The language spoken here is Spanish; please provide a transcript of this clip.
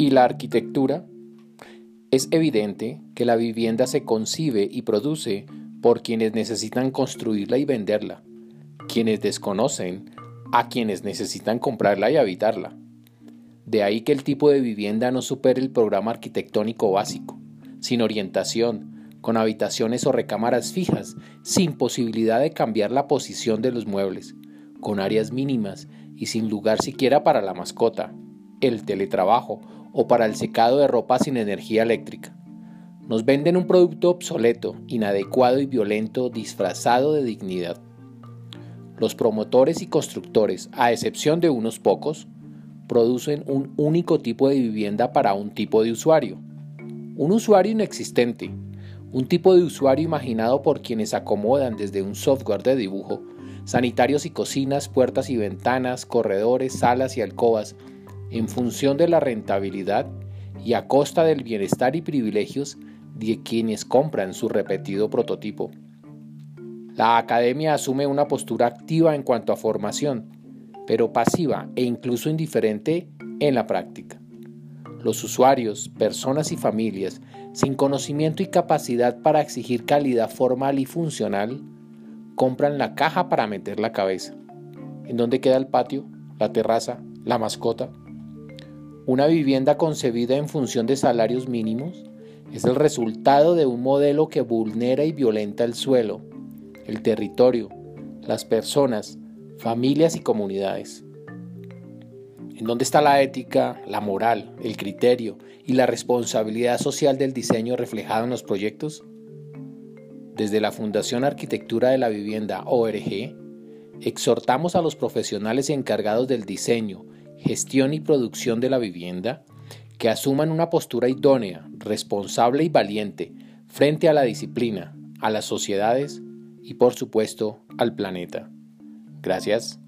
¿Y la arquitectura? Es evidente que la vivienda se concibe y produce por quienes necesitan construirla y venderla, quienes desconocen a quienes necesitan comprarla y habitarla. De ahí que el tipo de vivienda no supere el programa arquitectónico básico, sin orientación, con habitaciones o recámaras fijas, sin posibilidad de cambiar la posición de los muebles, con áreas mínimas y sin lugar siquiera para la mascota, el teletrabajo o para el secado de ropa sin energía eléctrica. Nos venden un producto obsoleto, inadecuado y violento disfrazado de dignidad. Los promotores y constructores, a excepción de unos pocos, producen un único tipo de vivienda para un tipo de usuario. Un usuario inexistente, un tipo de usuario imaginado por quienes acomodan desde un software de dibujo, sanitarios y cocinas, puertas y ventanas, corredores, salas y alcobas, en función de la rentabilidad y a costa del bienestar y privilegios de quienes compran su repetido prototipo. La academia asume una postura activa en cuanto a formación, pero pasiva e incluso indiferente en la práctica. Los usuarios, personas y familias, sin conocimiento y capacidad para exigir calidad formal y funcional, compran la caja para meter la cabeza. ¿En dónde queda el patio, la terraza, la mascota? Una vivienda concebida en función de salarios mínimos es el resultado de un modelo que vulnera y violenta el suelo, el territorio, las personas, familias y comunidades. ¿En dónde está la ética, la moral, el criterio y la responsabilidad social del diseño reflejado en los proyectos? Desde la Fundación Arquitectura de la Vivienda ORG, exhortamos a los profesionales encargados del diseño, gestión y producción de la vivienda, que asuman una postura idónea, responsable y valiente frente a la disciplina, a las sociedades y por supuesto al planeta. Gracias.